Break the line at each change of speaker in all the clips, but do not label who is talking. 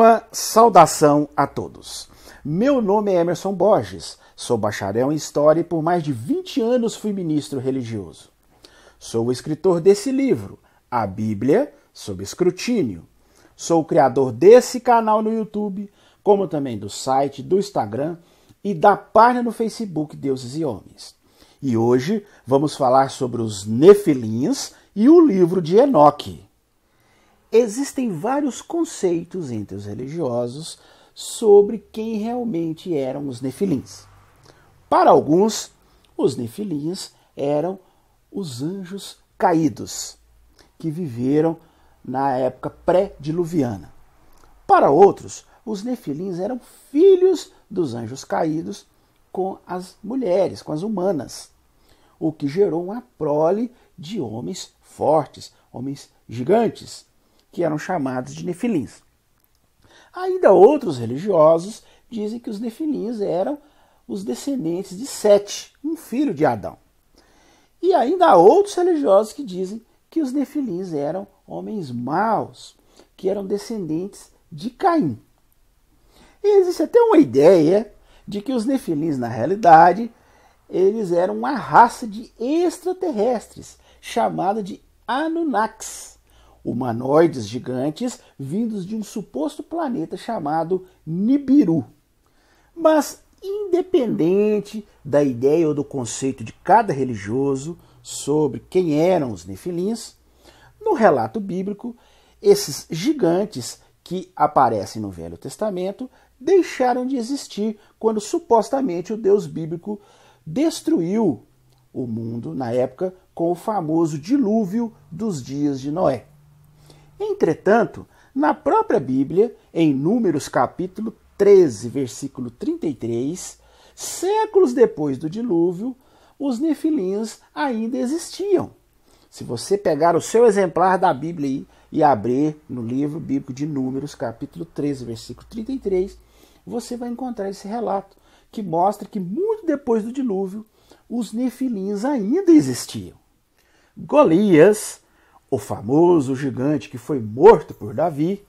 Uma saudação a todos. Meu nome é Emerson Borges, sou bacharel em História e por mais de 20 anos fui ministro religioso. Sou o escritor desse livro, A Bíblia sob Escrutínio. Sou o criador desse canal no YouTube, como também do site, do Instagram e da página no Facebook Deuses e Homens. E hoje vamos falar sobre os Nefilins e o livro de Enoque. Existem vários conceitos entre os religiosos sobre quem realmente eram os nefilins. Para alguns, os nefilins eram os anjos caídos, que viveram na época pré-diluviana. Para outros, os nefilins eram filhos dos anjos caídos com as mulheres, com as humanas, o que gerou uma prole de homens fortes, homens gigantes, que eram chamados de nefilins. Ainda outros religiosos dizem que os nefilins eram os descendentes de Sete, um filho de Adão. E ainda há outros religiosos que dizem que os nefilins eram homens maus, que eram descendentes de Caim. E existe até uma ideia de que os nefilins, na realidade, eles eram uma raça de extraterrestres chamada de Anunnakis humanoides gigantes vindos de um suposto planeta chamado Nibiru. Mas, independente da ideia ou do conceito de cada religioso sobre quem eram os nefilins, no relato bíblico, esses gigantes que aparecem no Velho Testamento deixaram de existir quando supostamente o Deus bíblico destruiu o mundo na época com o famoso dilúvio dos dias de Noé. Entretanto, na própria Bíblia, em Números capítulo 13, versículo 33, séculos depois do dilúvio, os nefilins ainda existiam. Se você pegar o seu exemplar da Bíblia e abrir no livro bíblico de Números, capítulo 13, versículo 33, você vai encontrar esse relato que mostra que muito depois do dilúvio, os nefilins ainda existiam. Golias o famoso gigante que foi morto por Davi,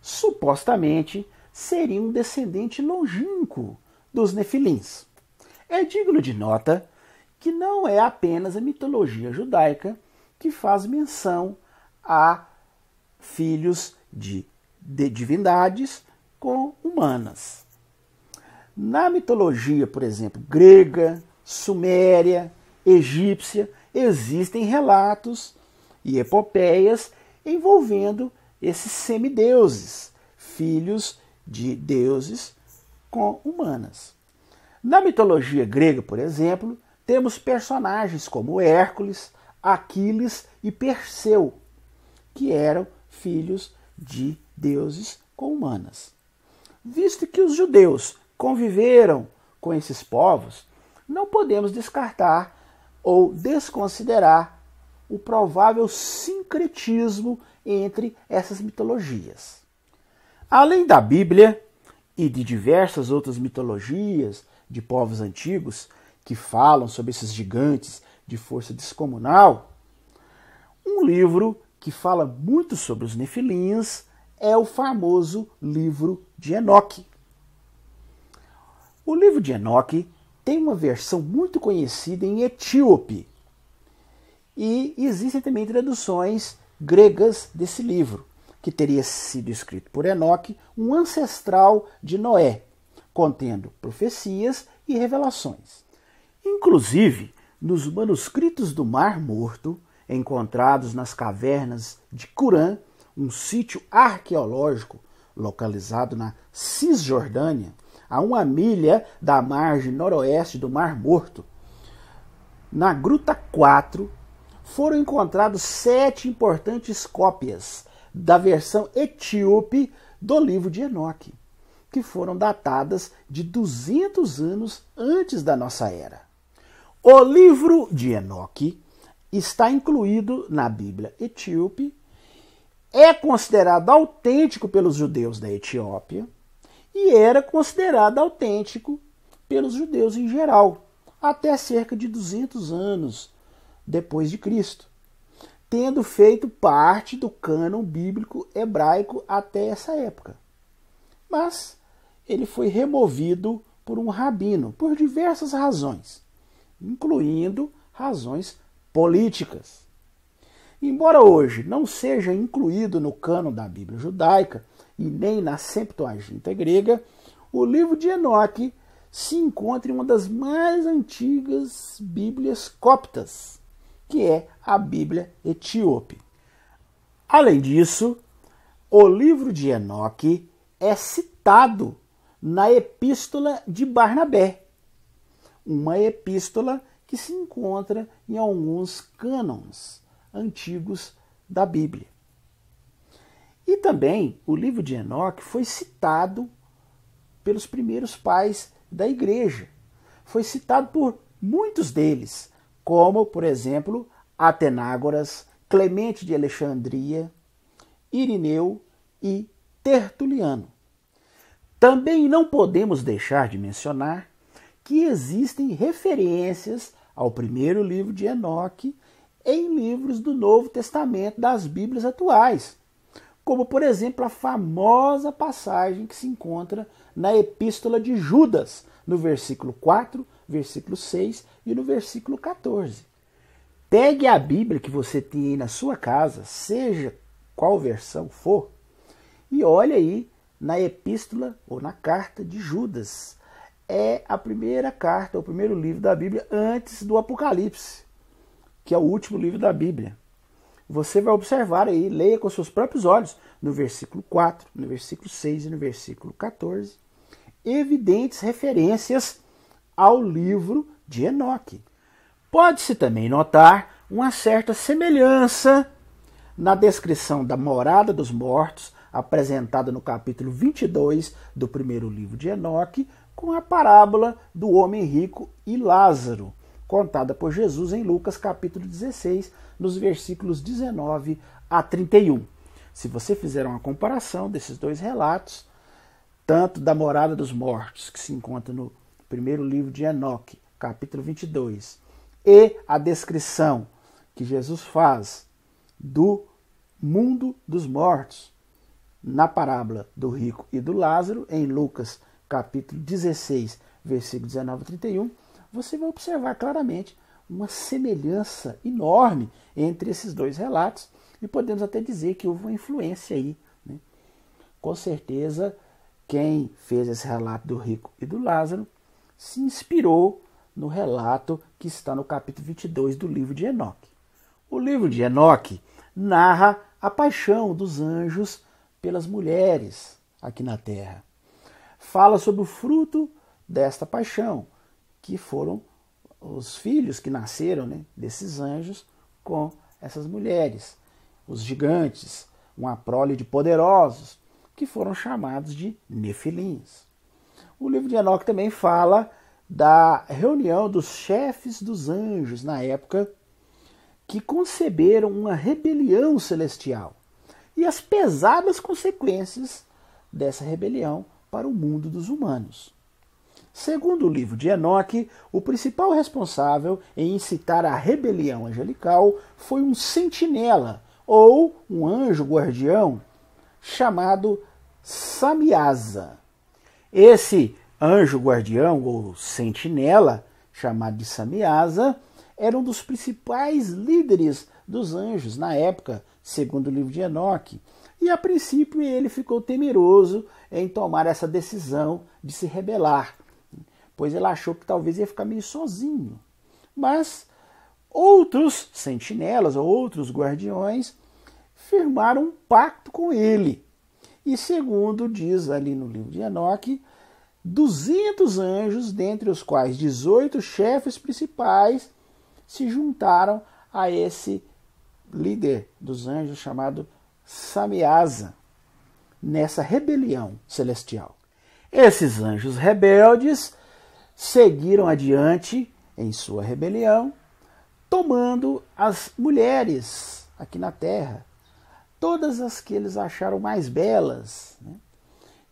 supostamente seria um descendente longínquo dos Nefilins. É digno de nota que não é apenas a mitologia judaica que faz menção a filhos de, de divindades com humanas. Na mitologia, por exemplo, grega, suméria, egípcia, existem relatos e epopeias envolvendo esses semideuses, filhos de deuses com humanas. Na mitologia grega, por exemplo, temos personagens como Hércules, Aquiles e Perseu, que eram filhos de deuses com humanas. Visto que os judeus conviveram com esses povos, não podemos descartar ou desconsiderar o provável sincretismo entre essas mitologias. Além da Bíblia e de diversas outras mitologias de povos antigos que falam sobre esses gigantes de força descomunal, um livro que fala muito sobre os nefilins é o famoso livro de Enoque. O livro de Enoque tem uma versão muito conhecida em etíope, e existem também traduções gregas desse livro, que teria sido escrito por Enoque, um ancestral de Noé, contendo profecias e revelações. Inclusive, nos manuscritos do Mar Morto, encontrados nas cavernas de Curã, um sítio arqueológico localizado na Cisjordânia, a uma milha da margem noroeste do Mar Morto, na Gruta 4 foram encontrados sete importantes cópias da versão etíope do livro de Enoque, que foram datadas de 200 anos antes da nossa era. O livro de Enoque está incluído na Bíblia etíope, é considerado autêntico pelos judeus da Etiópia e era considerado autêntico pelos judeus em geral, até cerca de 200 anos depois de Cristo, tendo feito parte do cânon bíblico hebraico até essa época. mas ele foi removido por um rabino por diversas razões, incluindo razões políticas. Embora hoje não seja incluído no cano da Bíblia judaica e nem na Septuaginta grega, o livro de Enoque se encontra em uma das mais antigas Bíblias coptas, que é a Bíblia etíope. Além disso, o livro de Enoque é citado na Epístola de Barnabé, uma epístola que se encontra em alguns cânons antigos da Bíblia. E também o livro de Enoque foi citado pelos primeiros pais da igreja. Foi citado por muitos deles, como, por exemplo, Atenágoras, Clemente de Alexandria, Irineu e Tertuliano. Também não podemos deixar de mencionar que existem referências ao primeiro livro de Enoque em livros do Novo Testamento das Bíblias atuais, como por exemplo a famosa passagem que se encontra na Epístola de Judas, no versículo 4, versículo 6 e no versículo 14. Pegue a Bíblia que você tem aí na sua casa, seja qual versão for, e olhe aí na epístola ou na carta de Judas. É a primeira carta, o primeiro livro da Bíblia antes do Apocalipse, que é o último livro da Bíblia. Você vai observar aí, leia com seus próprios olhos, no versículo 4, no versículo 6 e no versículo 14, evidentes referências ao livro de Enoque. Pode-se também notar uma certa semelhança na descrição da morada dos mortos apresentada no capítulo 22 do primeiro livro de Enoque, com a parábola do homem rico e Lázaro, contada por Jesus em Lucas capítulo 16, nos versículos 19 a 31. Se você fizer uma comparação desses dois relatos, tanto da morada dos mortos, que se encontra no primeiro livro de Enoque, capítulo 22, e a descrição que Jesus faz do mundo dos mortos, na parábola do rico e do Lázaro, em Lucas capítulo 16, versículo 19 a 31, você vai observar claramente uma semelhança enorme entre esses dois relatos e podemos até dizer que houve uma influência aí. Né? Com certeza, quem fez esse relato do rico e do Lázaro se inspirou no relato que está no capítulo 22 do livro de Enoque. O livro de Enoque narra a paixão dos anjos pelas mulheres aqui na terra. Fala sobre o fruto desta paixão, que foram os filhos que nasceram né, desses anjos com essas mulheres, os gigantes, uma prole de poderosos, que foram chamados de nefilins. O livro de Enoque também fala da reunião dos chefes dos anjos na época que conceberam uma rebelião celestial e as pesadas consequências dessa rebelião para o mundo dos humanos. Segundo o livro de Enoque, o principal responsável em incitar a rebelião angelical foi um sentinela ou um anjo guardião chamado Samiasa. Esse anjo guardião ou sentinela, chamado de Samiasa, era um dos principais líderes dos anjos na época, segundo o livro de Enoque. E a princípio ele ficou temeroso em tomar essa decisão de se rebelar, pois ele achou que talvez ia ficar meio sozinho. Mas outros sentinelas ou outros guardiões firmaram um pacto com ele. E segundo diz ali no livro de Enoque, 200 anjos, dentre os quais 18 chefes principais, se juntaram a esse líder dos anjos chamado Samiasa, nessa rebelião celestial. Esses anjos rebeldes seguiram adiante em sua rebelião, tomando as mulheres aqui na terra, todas as que eles acharam mais belas, né?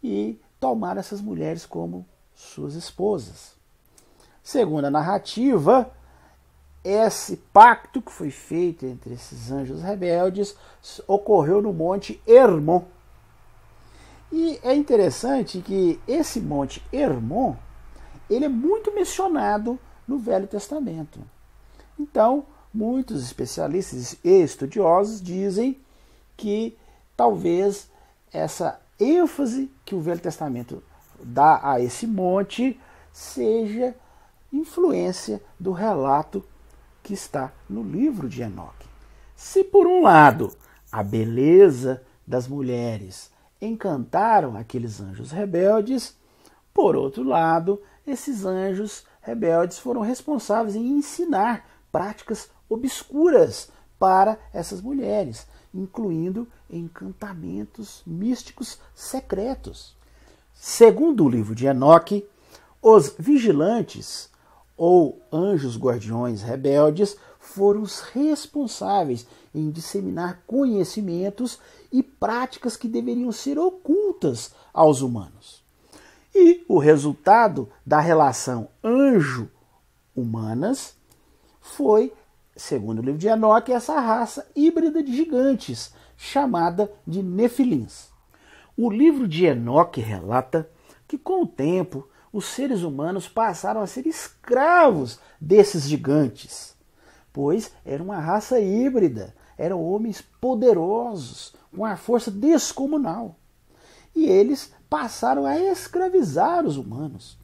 e tomaram essas mulheres como suas esposas. Segundo a narrativa, esse pacto que foi feito entre esses anjos rebeldes ocorreu no Monte Hermon. E é interessante que esse monte Hermon, ele é muito mencionado no Velho Testamento. Então, muitos especialistas e estudiosos dizem que talvez essa ênfase que o Velho Testamento dá a esse monte seja influência do relato que está no livro de Enoque. Se por um lado a beleza das mulheres encantaram aqueles anjos rebeldes, por outro lado, esses anjos rebeldes foram responsáveis em ensinar práticas obscuras para essas mulheres, incluindo encantamentos místicos secretos. Segundo o livro de Enoque, os vigilantes ou anjos guardiões rebeldes foram os responsáveis em disseminar conhecimentos e práticas que deveriam ser ocultas aos humanos. E o resultado da relação anjo-humanas foi, segundo o livro de Enoque, essa raça híbrida de gigantes, chamada de Nefilins. O livro de Enoque relata que, com o tempo, os seres humanos passaram a ser escravos desses gigantes, pois era uma raça híbrida, eram homens poderosos, com a força descomunal. E eles passaram a escravizar os humanos.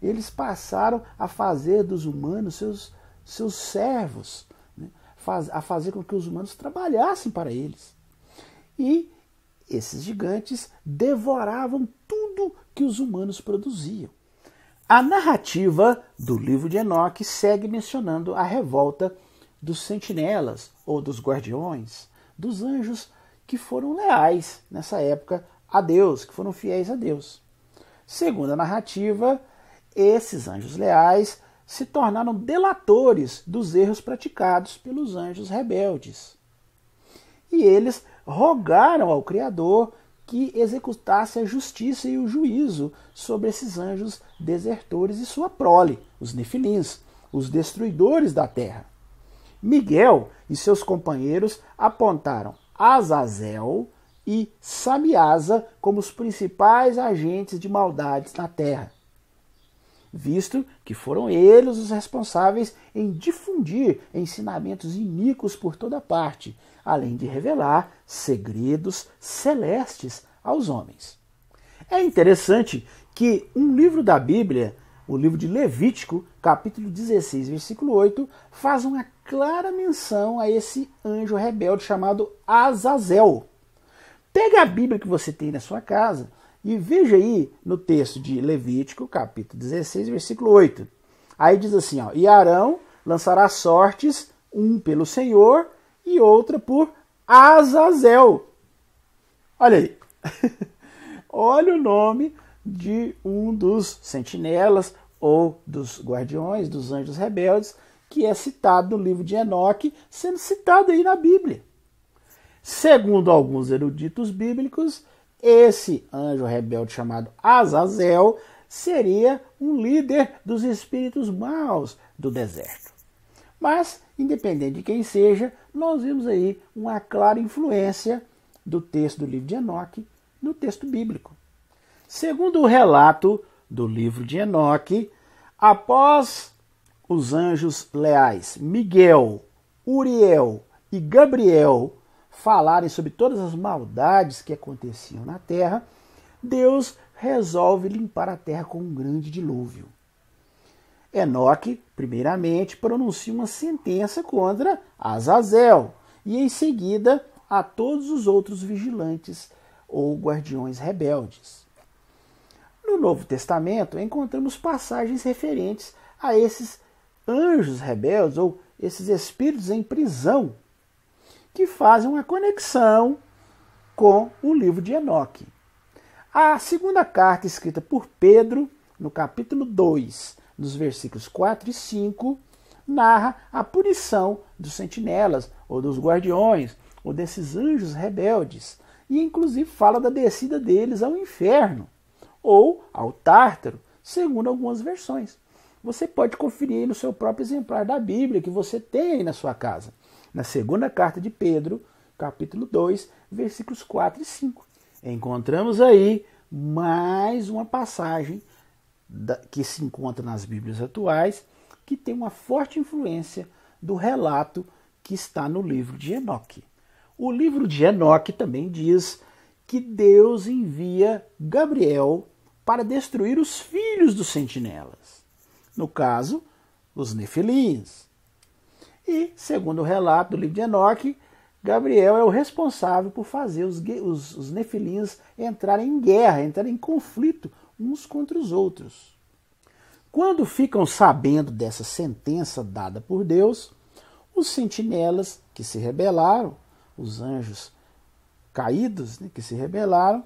Eles passaram a fazer dos humanos seus, seus servos, né? a fazer com que os humanos trabalhassem para eles. E esses gigantes devoravam tudo que os humanos produziam. A narrativa do livro de Enoque segue mencionando a revolta dos sentinelas ou dos guardiões, dos anjos que foram leais nessa época a Deus, que foram fiéis a Deus. Segundo a narrativa, esses anjos leais se tornaram delatores dos erros praticados pelos anjos rebeldes. E eles rogaram ao Criador que executasse a justiça e o juízo sobre esses anjos desertores e sua prole, os nefilins, os destruidores da terra. Miguel e seus companheiros apontaram Azazel e Samiasa como os principais agentes de maldades na terra, visto que foram eles os responsáveis em difundir ensinamentos iníquos por toda parte, além de revelar segredos celestes aos homens. É interessante que um livro da Bíblia, o livro de Levítico, capítulo 16, versículo 8, faz uma clara menção a esse anjo rebelde chamado Azazel. Pega a Bíblia que você tem na sua casa e veja aí no texto de Levítico, capítulo 16, versículo 8. Aí diz assim, ó, e Arão lançará sortes, um pelo Senhor e outra por Azazel. Olha aí. Olha o nome de um dos sentinelas ou dos guardiões, dos anjos rebeldes, que é citado no livro de Enoque, sendo citado aí na Bíblia. Segundo alguns eruditos bíblicos, esse anjo rebelde chamado Azazel seria um líder dos espíritos maus do deserto. Mas, independente de quem seja, nós vimos aí uma clara influência do texto do livro de Enoque no texto bíblico. Segundo o relato do livro de Enoque, após os anjos leais Miguel, Uriel e Gabriel falarem sobre todas as maldades que aconteciam na terra, Deus resolve limpar a terra com um grande dilúvio. Enoque, primeiramente, pronuncia uma sentença contra Azazel e, em seguida, a todos os outros vigilantes ou guardiões rebeldes. No Novo Testamento, encontramos passagens referentes a esses anjos rebeldes ou esses espíritos em prisão que fazem uma conexão com o livro de Enoque. A segunda carta escrita por Pedro, no capítulo 2, nos versículos 4 e 5, narra a punição dos sentinelas ou dos guardiões ou desses anjos rebeldes, e inclusive fala da descida deles ao inferno ou ao Tártaro, segundo algumas versões. Você pode conferir no seu próprio exemplar da Bíblia que você tem aí na sua casa, na segunda carta de Pedro, capítulo 2, versículos 4 e 5. encontramos aí mais uma passagem que se encontra nas Bíblias atuais que tem uma forte influência do relato que está no livro de Enoque. O livro de Enoque também diz que Deus envia Gabriel para destruir os filhos dos sentinelas. No caso, os nefilins. E, segundo o relato do livro de Enoque, Gabriel é o responsável por fazer os, os, os nefilins entrarem em guerra, entrarem em conflito uns contra os outros. Quando ficam sabendo dessa sentença dada por Deus, os sentinelas que se rebelaram, os anjos caídos né, que se rebelaram,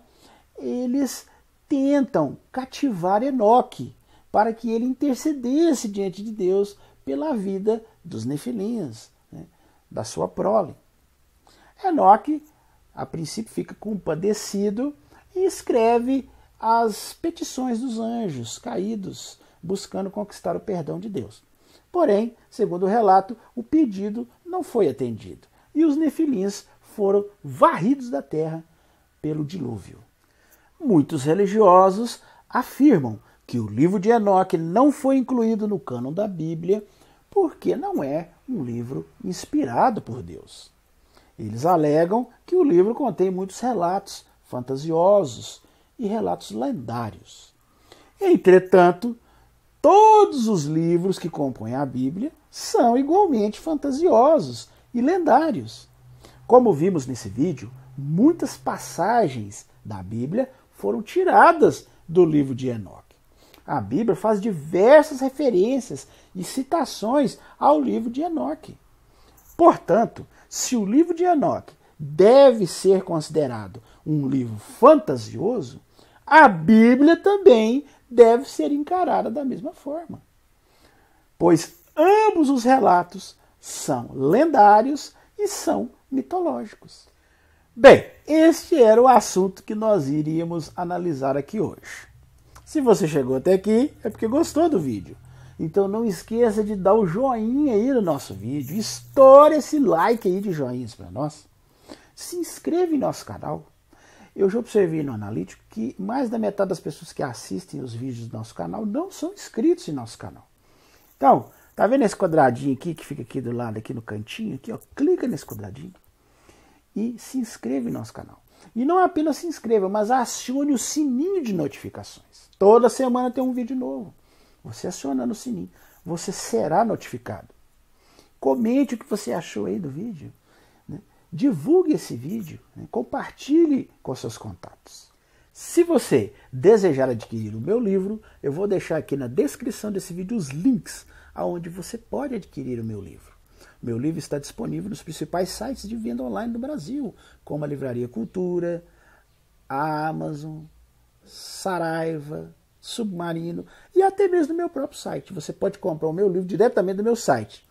eles tentam cativar Enoque para que ele intercedesse diante de Deus pela vida dos nefilins, né, da sua prole. Enoque, a princípio, fica compadecido e escreve as petições dos anjos caídos, buscando conquistar o perdão de Deus. Porém, segundo o relato, o pedido não foi atendido e os nefilins foram varridos da terra pelo dilúvio. Muitos religiosos afirmam que o livro de Enoque não foi incluído no cânon da Bíblia porque não é um livro inspirado por Deus. Eles alegam que o livro contém muitos relatos fantasiosos e relatos lendários. Entretanto, todos os livros que compõem a Bíblia são igualmente fantasiosos e lendários. Como vimos nesse vídeo, muitas passagens da Bíblia foram tiradas do livro de Enoque. A Bíblia faz diversas referências e citações ao livro de Enoque. Portanto, se o livro de Enoque deve ser considerado um livro fantasioso, a Bíblia também deve ser encarada da mesma forma. Pois ambos os relatos são lendários e são mitológicos. Bem, este era o assunto que nós iríamos analisar aqui hoje. Se você chegou até aqui, é porque gostou do vídeo. Então não esqueça de dar o joinha aí no nosso vídeo, estoure esse like aí de joinhas para nós. Se inscreva em nosso canal. Eu já observei no analítico que mais da metade das pessoas que assistem os vídeos do nosso canal não são inscritos em nosso canal. Então, tá vendo esse quadradinho aqui que fica aqui do lado, aqui no cantinho, aqui, ó, clica nesse quadradinho e se inscreva em nosso canal. E não apenas se inscreva, mas acione o sininho de notificações. Toda semana tem um vídeo novo. Você acionando o sininho, você será notificado. Comente o que você achou aí do vídeo. Né? Divulgue esse vídeo, né? compartilhe com seus contatos. Se você desejar adquirir o meu livro, eu vou deixar aqui na descrição desse vídeo os links aonde você pode adquirir o meu livro. Meu livro está disponível nos principais sites de venda online do Brasil, como a Livraria Cultura, a Amazon, Saraiva, Submarino e até mesmo no meu próprio site. Você pode comprar o meu livro diretamente do meu site.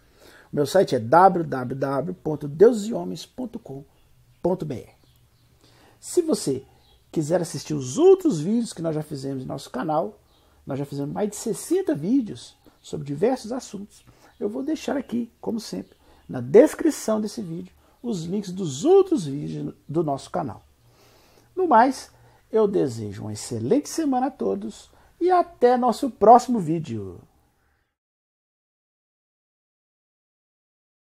O meu site é www.deusehomens.com.br. Se você quiser assistir os outros vídeos que nós já fizemos no nosso canal, nós já fizemos mais de 60 vídeos sobre diversos assuntos. Eu vou deixar aqui, como sempre, na descrição desse vídeo, os links dos outros vídeos do nosso canal. No mais, eu desejo uma excelente semana a todos e até nosso próximo vídeo.